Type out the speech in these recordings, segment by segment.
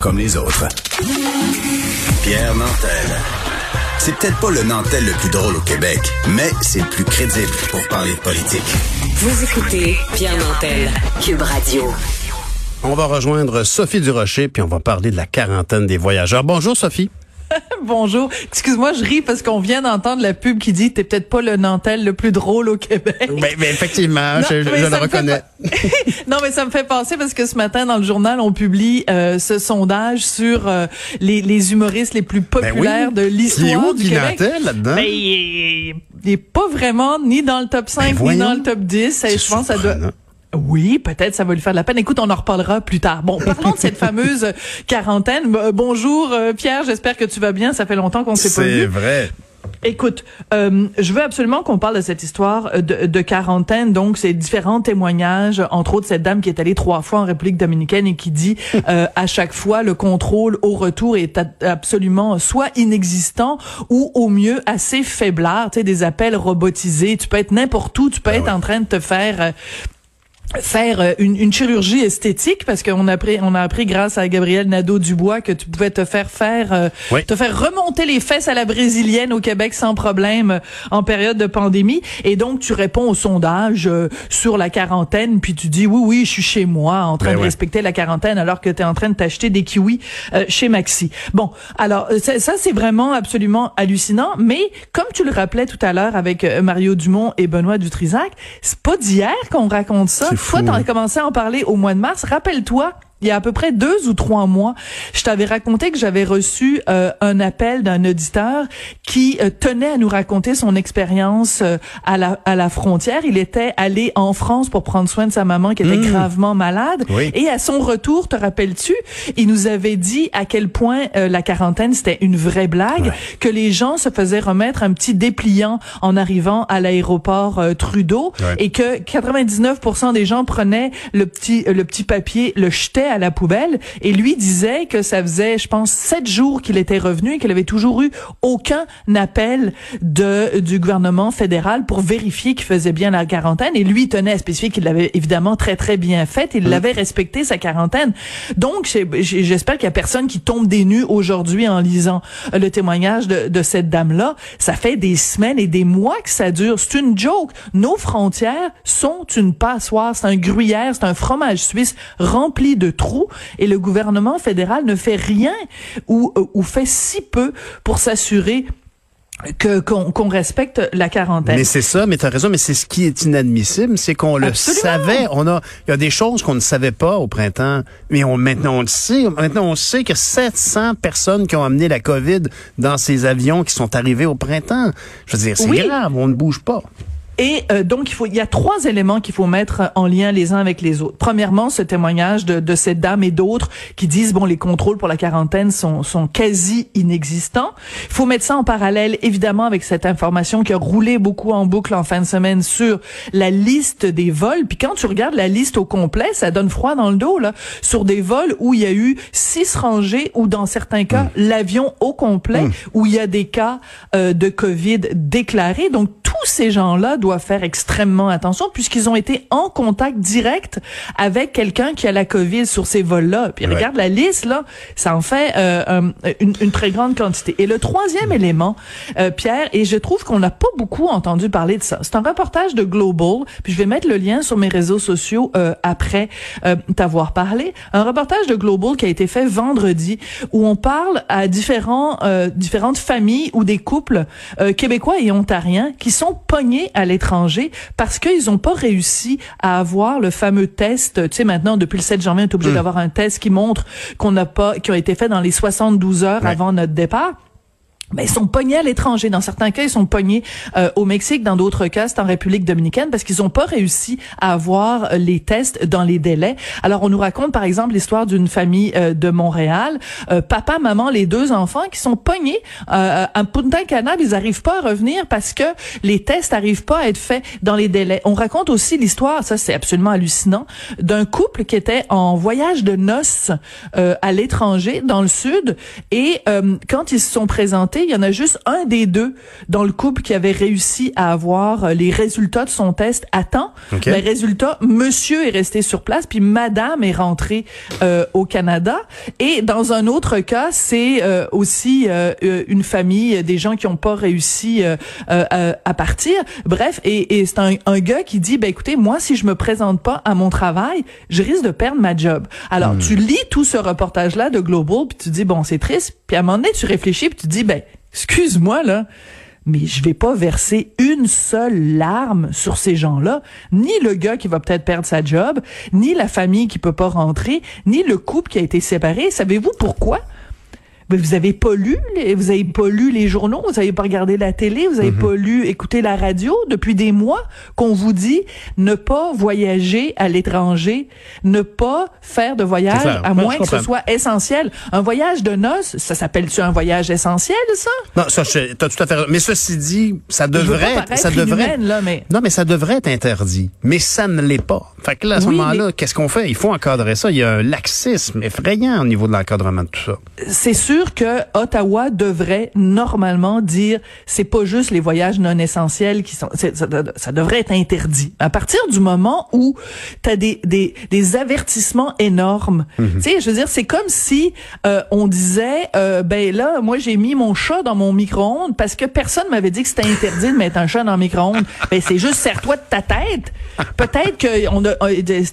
comme les autres. Pierre Nantel. C'est peut-être pas le Nantel le plus drôle au Québec, mais c'est le plus crédible pour parler de politique. Vous écoutez Pierre Nantel, Cube Radio. On va rejoindre Sophie Durocher, puis on va parler de la quarantaine des voyageurs. Bonjour Sophie. Bonjour. Excuse-moi, je ris parce qu'on vient d'entendre la pub qui dit t'es peut-être pas le Nantel le plus drôle au Québec. Mais, mais effectivement, je, je, le reconnais. non, mais ça me fait penser parce que ce matin dans le journal, on publie euh, ce sondage sur euh, les, les, humoristes les plus populaires ben oui. de l'histoire du Québec. Nantel là-dedans? Ben, il, il, est pas vraiment ni dans le top 5 Ben ni dans le top 10. Et je pense que ça doit oui, peut-être ça va lui faire de la peine. Écoute, on en reparlera plus tard. Bon, parlons de cette fameuse quarantaine. Bonjour euh, Pierre, j'espère que tu vas bien. Ça fait longtemps qu'on s'est pas vu. C'est vrai. Écoute, euh, je veux absolument qu'on parle de cette histoire de, de quarantaine. Donc, ces différents témoignages, entre autres cette dame qui est allée trois fois en République dominicaine et qui dit euh, à chaque fois le contrôle au retour est absolument soit inexistant ou au mieux assez faiblard. Tu sais, des appels robotisés. Tu peux être n'importe où. Tu peux Ben être ouais. en train de te faire euh, faire euh, une, une, chirurgie esthétique parce qu'on a appris on a appris grâce à Gabriel Nadeau Dubois que tu pouvais te faire faire euh, Oui. te faire remonter les fesses à la brésilienne au Québec sans problème euh, en période de pandémie et donc tu réponds au sondage euh, sur la quarantaine puis tu dis oui oui je suis chez moi en train Ben de ouais. respecter la quarantaine alors que tu es en train de t'acheter des kiwis euh, chez Maxi. Bon, alors ça, c'est vraiment absolument hallucinant mais comme tu le rappelais tout à l'heure avec Mario Dumont et Benoît Dutrisac, c'est pas d'hier qu'on raconte ça. C'est Toi, fou. t'en as commencé à en parler au mois de mars. Rappelle-toi, il y a à peu près deux ou trois mois, je t'avais raconté que j'avais reçu euh, un appel d'un auditeur qui euh, tenait à nous raconter son expérience euh, à la à la frontière. Il était allé en France pour prendre soin de sa maman qui était Mmh. gravement malade. Oui. Et à son retour, te rappelles-tu, il nous avait dit à quel point euh, la quarantaine c'était une vraie blague, Ouais. que les gens se faisaient remettre un petit dépliant en arrivant à l'aéroport euh, Trudeau Ouais. et que 99% des gens prenaient le petit le petit papier, le jetaient à la poubelle et lui disait que ça faisait je pense sept jours qu'il était revenu et qu'il avait toujours eu aucun appel de du gouvernement fédéral pour vérifier qu'il faisait bien la quarantaine et lui tenait à spécifier qu'il l'avait évidemment très très bien fait, il l'avait respecté sa quarantaine. Donc j'espère qu'il y a personne qui tombe des nues aujourd'hui en lisant le témoignage de, de cette dame-là. Ça fait des semaines et des mois que ça dure. C'est une joke. Nos frontières sont une passoire, c'est un gruyère, c'est un fromage suisse rempli de et le gouvernement fédéral ne fait rien ou, euh, ou fait si peu pour s'assurer que qu'on respecte la quarantaine. Mais c'est ça, mais tu as raison, mais c'est ce qui est inadmissible, c'est qu'on le savait. On a, il y a des choses qu'on ne savait pas au printemps, mais on, maintenant on le sait. Maintenant on sait que 700 personnes qui ont amené la COVID dans ces avions qui sont arrivés au printemps. Je veux dire, c'est Oui. grave, on ne bouge pas. Et euh, donc, il faut, il y a trois éléments qu'il faut mettre en lien les uns avec les autres. Premièrement, ce témoignage de, de cette dame et d'autres qui disent bon, les contrôles pour la quarantaine sont, sont quasi inexistants. Il faut mettre ça en parallèle, évidemment, avec cette information qui a roulé beaucoup en boucle en fin de semaine sur la liste des vols. Puis quand tu regardes la liste au complet, ça donne froid dans le dos là. Sur des vols où il y a eu six rangées ou dans certains cas l'avion au complet où il y a des cas euh, de Covid déclarés. Donc tous ces gens-là doivent faire extrêmement attention puisqu'ils ont été en contact direct avec quelqu'un qui a la COVID sur ces vols-là. Puis Ouais. regarde la liste là, ça en fait euh, une, une très grande quantité. Et le troisième élément, euh, Pierre, et je trouve qu'on n'a pas beaucoup entendu parler de ça. C'est un reportage de Global, puis je vais mettre le lien sur mes réseaux sociaux euh, après t'avoir parlé. Un reportage de Global qui a été fait vendredi où on parle à différents différentes familles ou des couples québécois et ontariens qui sont pognés à l'étranger parce qu'ils n'ont pas réussi à avoir le fameux test. Tu sais, maintenant, depuis le 7 janvier, on est obligé d'avoir un test qui montre qu'on n'a pas, qui a été fait dans les 72 heures Ouais. avant notre départ. Mais ils sont pognés à l'étranger. Dans certains cas, ils sont pognés euh, au Mexique. Dans d'autres cas, c'est en République dominicaine parce qu'ils n'ont pas réussi à avoir euh, les tests dans les délais. Alors, on nous raconte, par exemple, l'histoire d'une famille euh, de Montréal. Euh, papa, maman, les deux enfants qui sont pognés euh, à Punta Cana. Ils n'arrivent pas à revenir parce que les tests n'arrivent pas à être faits dans les délais. On raconte aussi l'histoire, ça c'est absolument hallucinant, d'un couple qui était en voyage de noces euh, à l'étranger, dans le sud. Et quand ils se sont présentés, il y en a juste un des deux dans le couple qui avait réussi à avoir euh, les résultats de son test à temps. Okay. Ben, résultat, monsieur est resté sur place, puis madame est rentrée euh, au Canada. Et dans un autre cas, c'est euh, aussi euh, euh une famille, des gens qui n'ont pas réussi euh, euh, à partir. Bref, et, et c'est un, un, gars qui dit, ben écoutez, moi, si je me présente pas à mon travail, je risque de perdre ma job. Alors, hmm. tu lis tout ce reportage-là de Global, puis tu dis, bon, c'est triste. Puis à un moment donné, tu réfléchis, puis tu dis, ben, excuse-moi, là, mais je vais pas verser une seule larme sur ces gens-là, ni le gars qui va peut-être perdre sa job, ni la famille qui peut pas rentrer, ni le couple qui a été séparé. Savez-vous pourquoi? Mais vous avez pas lu, vous avez pas lu les journaux, vous avez pas regardé la télé, vous avez mm -hmm. pas lu, écouté la radio depuis des mois qu'on vous dit ne pas voyager à l'étranger, ne pas faire de voyage à moins que ce soit essentiel. Un voyage de noces, ça s'appelle-tu un voyage essentiel, ça? Non, ça, t'as tout à fait Mais ceci dit, ça devrait, ça devrait, là, mais... non, mais ça devrait être interdit. Mais ça ne l'est pas. Fait que là, à ce oui, moment-là, mais... qu'est-ce qu'on fait? Il faut encadrer ça. Il y a un laxisme effrayant au niveau de l'encadrement de tout ça. C'est sûr que Ottawa devrait normalement dire c'est pas juste les voyages non essentiels qui sont ça, ça, devrait être interdit. À partir du moment où tu as des, des, des avertissements énormes. Mm -hmm. Tu sais, je veux dire c'est comme si euh, on disait euh, ben là moi j'ai mis mon chat dans mon micro-ondes parce que personne m'avait dit que c'était interdit de mettre un chat dans le micro-ondes. ben c'est juste serre-toi de ta tête. Peut-être que on a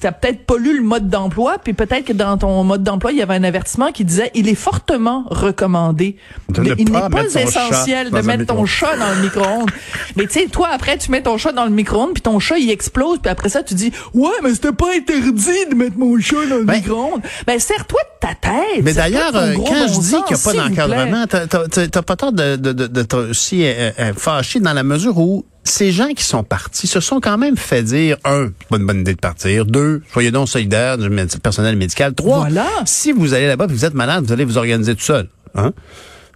t'as peut-être pas lu le mode d'emploi puis peut-être que dans ton mode d'emploi il y avait un avertissement qui disait il est fortement recommandé. De mais ne il n'est pas essentiel de mettre ton chat dans le micro-ondes. mais tu sais, toi, après, tu mets ton chat dans le micro-ondes, puis ton chat, il explose, puis après ça, tu dis, ouais, mais c'était pas interdit de mettre mon chat dans le Ben- micro-ondes. Ben, serre-toi de ta tête. Mais d'ailleurs, euh, quand bon je dis qu'il n'y a pas d'encadrement, t'as- pas tort de, de, de, euh, euh, fâché dans la mesure où ces gens qui sont partis se sont quand même fait dire, un, c'est pas une bonne idée de partir, deux, soyez donc solidaires du personnel médical, trois, Voilà. si vous allez là-bas et vous êtes malade, vous allez vous organiser tout seul. Hein?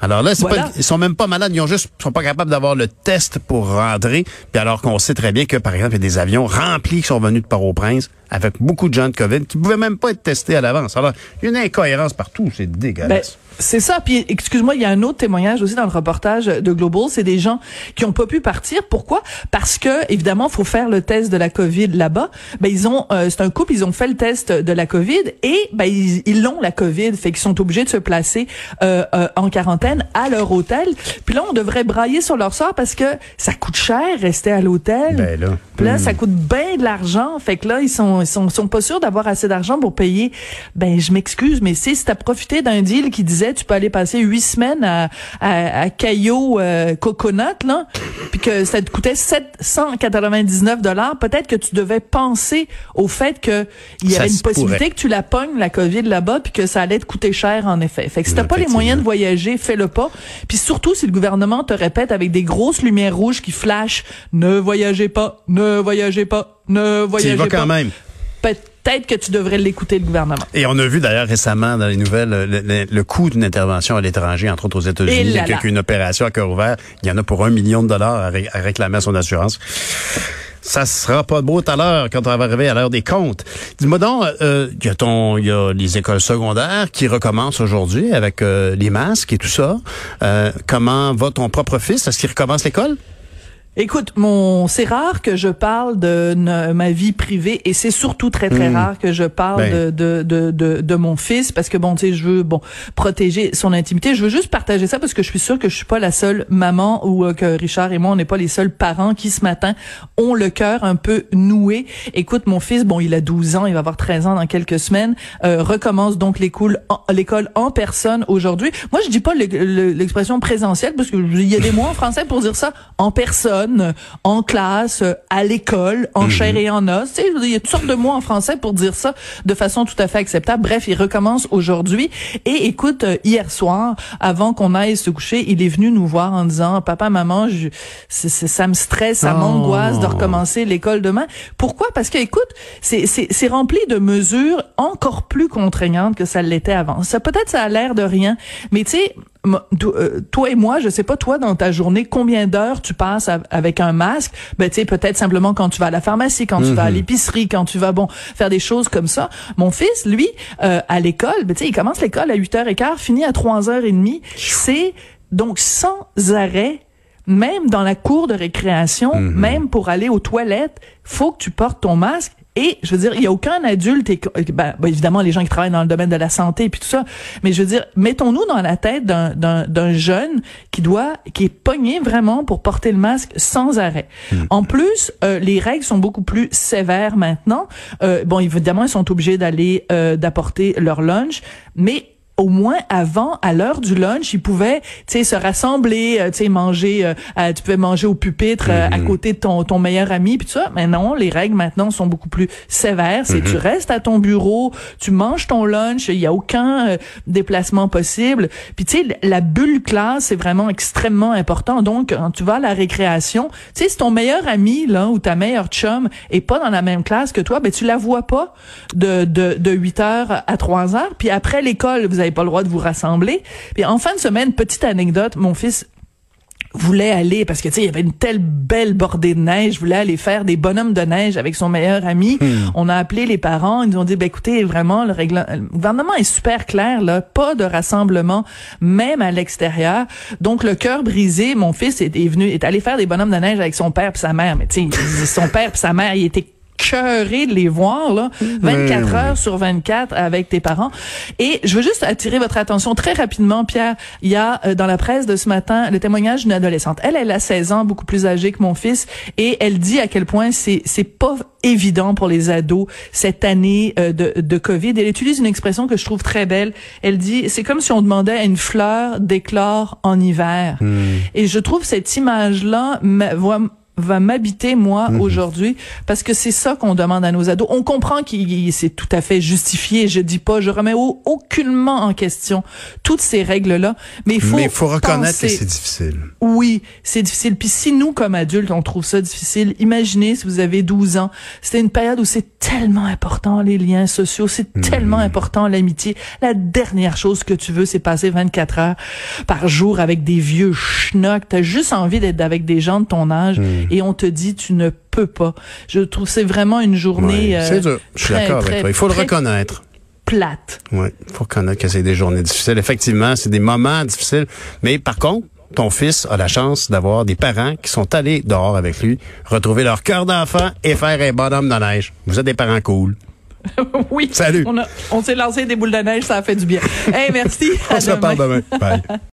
Alors là, Voilà. pas, ils sont même pas malades, ils ont juste, sont pas capables d'avoir le test pour rentrer. Puis alors qu'on sait très bien que, par exemple, il y a des avions remplis qui sont venus de Port-au-Prince avec beaucoup de gens de COVID qui pouvaient même pas être testés à l'avance. Alors, il y a une incohérence partout, c'est Ben, dégueulasse. C'est ça. Puis, excuse-moi, il y a un autre témoignage aussi dans le reportage de Global. C'est des gens qui ont pas pu partir. Pourquoi? Parce que, évidemment, faut faire le test de la COVID là-bas. Ben, ils ont, euh, c'est un couple, ils ont fait le test de la COVID et, ben, ils, l'ont la COVID. Fait qu'ils sont obligés de se placer, euh, euh, en quarantaine à leur hôtel. Puis là, on devrait brailler sur leur sort parce que ça coûte cher rester à l'hôtel. Ben là. Puis là, Hmm. ça coûte bien de l'argent. Fait que là, ils sont, ils sont, sont pas sûrs d'avoir assez d'argent pour payer. Ben, je m'excuse, mais si t'as profité d'un deal qui disait tu peux aller passer huit semaines à, à, à Caillou euh, Coconut, là, puis que ça te coûtait 799 dollars, peut-être que tu devais penser au fait que il y Ça avait une pourrait. possibilité que tu la pognes, la COVID là-bas, puis que ça allait te coûter cher, en effet. Fait que si t'as pas les moyens de voyager, fais-le pas. Puis surtout, si le gouvernement te répète avec des grosses lumières rouges qui flashent, ne voyagez pas, ne voyagez pas, ne Tu y voyagez vas pas. quand même. Peut-être que tu devrais l'écouter, le gouvernement. Et on a vu d'ailleurs récemment dans les nouvelles le, le- le coût d'une intervention à l'étranger, entre autres aux États-Unis, là là. avec une opération à cœur ouvert. Il y en a pour un million de dollars à, ré- à réclamer à son assurance. Ça sera pas beau tout à l'heure quand on va arriver à l'heure des comptes. Dis-moi donc, euh, il y a ton, y a les écoles secondaires qui recommencent aujourd'hui avec euh, les masques et tout ça. Euh, comment va ton propre fils? Est-ce qu'il recommence l'école? Écoute, mon, c'est rare que je parle de ne- ma vie privée et c'est surtout très très Hmm. rare que je parle Ben. de, de, de, de, mon fils parce que bon, tu sais, je veux bon protéger son intimité. Je veux juste partager ça parce que je suis sûre que je suis pas la seule maman ou euh, que Richard et moi on n'est pas les seuls parents qui ce matin ont le cœur un peu noué. Écoute, mon fils, bon, il a 12 ans, il va avoir 13 ans dans quelques semaines, euh, recommence donc l'école en, l'école en personne aujourd'hui. Moi, je dis pas le- le- l'expression présentielle parce que il y a des mots en français pour dire ça en personne, en classe, euh, à l'école, en chair et en os. Tu sais, il y a toutes sortes de mots en français pour dire ça de façon tout à fait acceptable. Bref, il recommence aujourd'hui. Et écoute, euh, hier soir, avant qu'on aille se coucher, il est venu nous voir en disant, papa, maman, je, c'est- c'est- ça me stresse, ça Oh. m'angoisse de recommencer l'école demain. Pourquoi? Parce que, écoute, c'est- c'est c'est rempli de mesures encore plus contraignantes que ça l'était avant. Ça peut-être ça a l'air de rien, mais tu sais, toi et moi, je sais pas toi dans ta journée combien d'heures tu passes avec un masque? Ben tu sais peut-être simplement quand tu vas à la pharmacie, quand tu vas à l'épicerie, quand tu vas bon faire des choses comme ça. Mon fils, lui, euh, à l'école, ben tu sais il commence l'école à 8h15, finit à 3h30. C'est Donc, sans arrêt, même dans la cour de récréation, Mhm. même pour aller aux toilettes, faut que tu portes ton masque. Et je veux dire, il y a aucun adulte, et, ben, ben, évidemment les gens qui travaillent dans le domaine de la santé et puis tout ça, mais je veux dire, mettons-nous dans la tête d'un, d'un, d'un jeune qui doit, qui est pogné vraiment pour porter le masque sans arrêt. En plus, euh, les règles sont beaucoup plus sévères maintenant. Euh, bon, évidemment, ils sont obligés d'aller euh, d'apporter leur lunch, mais au moins avant, à l'heure du lunch, ils pouvaient, tu sais, se rassembler, euh, tu sais, manger. euh, tu pouvais manger au pupitre euh, à côté de ton ton meilleur ami, puis tout ça. Mais non, les règles maintenant sont beaucoup plus sévères. C'est tu restes à ton bureau, tu manges ton lunch, il y a aucun déplacement possible. Puis tu sais, la bulle classe c'est vraiment extrêmement important. Donc quand tu vas à la récréation, tu sais, si ton meilleur ami là ou ta meilleure chum est pas dans la même classe que toi, ben tu la vois pas de de de 8 heures à 3 heures. Puis après l'école, vous avez pas le droit de vous rassembler. Puis en fin de semaine, petite anecdote, mon fils voulait aller parce que tu sais il y avait une telle belle bordée de neige, voulait aller faire des bonhommes de neige avec son meilleur ami. On a appelé les parents, ils nous ont dit ben écoutez vraiment le règlement le gouvernement est super clair là, pas de rassemblement même à l'extérieur. Donc le cœur brisé, mon fils est, est venu est allé faire des bonhommes de neige avec son père et sa mère, mais tu sais son père et sa mère, il était cœuré de les voir là 24 heures sur 24 avec tes parents et je veux juste attirer votre attention très rapidement Pierre il y a euh, dans la presse de ce matin le témoignage d'une adolescente elle elle a 16 ans beaucoup plus âgée que mon fils et elle dit à quel point c'est c'est pas évident pour les ados cette année euh, de, de Covid. Elle utilise une expression que je trouve très belle. Elle dit, c'est comme si on demandait à une fleur d'éclore en hiver. Et je trouve cette image-là m'a- va m'habiter moi aujourd'hui parce que c'est ça qu'on demande à nos ados. On comprend qu'il c'est tout à fait justifié. Je dis pas, je remets au- aucunement en question toutes ces règles là, mais il faut Mais faut reconnaître penser- que c'est difficile. oui, c'est difficile. Puis si nous, comme adultes, on trouve ça difficile, imaginez si vous avez 12 ans. C'était une période où c'est tellement important, les liens sociaux, c'est tellement important, l'amitié. La dernière chose que tu veux, c'est passer 24 heures par jour avec des vieux schnocks. T'as juste envie d'être avec des gens de ton âge et on te dit tu ne peux pas. Je trouve que c'est vraiment une journée Ouais, euh, c'est dur. Je suis d'accord avec toi. Il faut le reconnaître. plate. Oui, il faut reconnaître que c'est des journées difficiles. Effectivement, c'est des moments difficiles. Mais par contre, ton fils a la chance d'avoir des parents qui sont allés dehors avec lui, retrouver leur cœur d'enfant et faire un bonhomme de neige. Vous êtes des parents cool. oui. Salut. On, a- on s'est lancé des boules de neige, ça a fait du bien. Hey, merci. On À se reparle demain. Bye.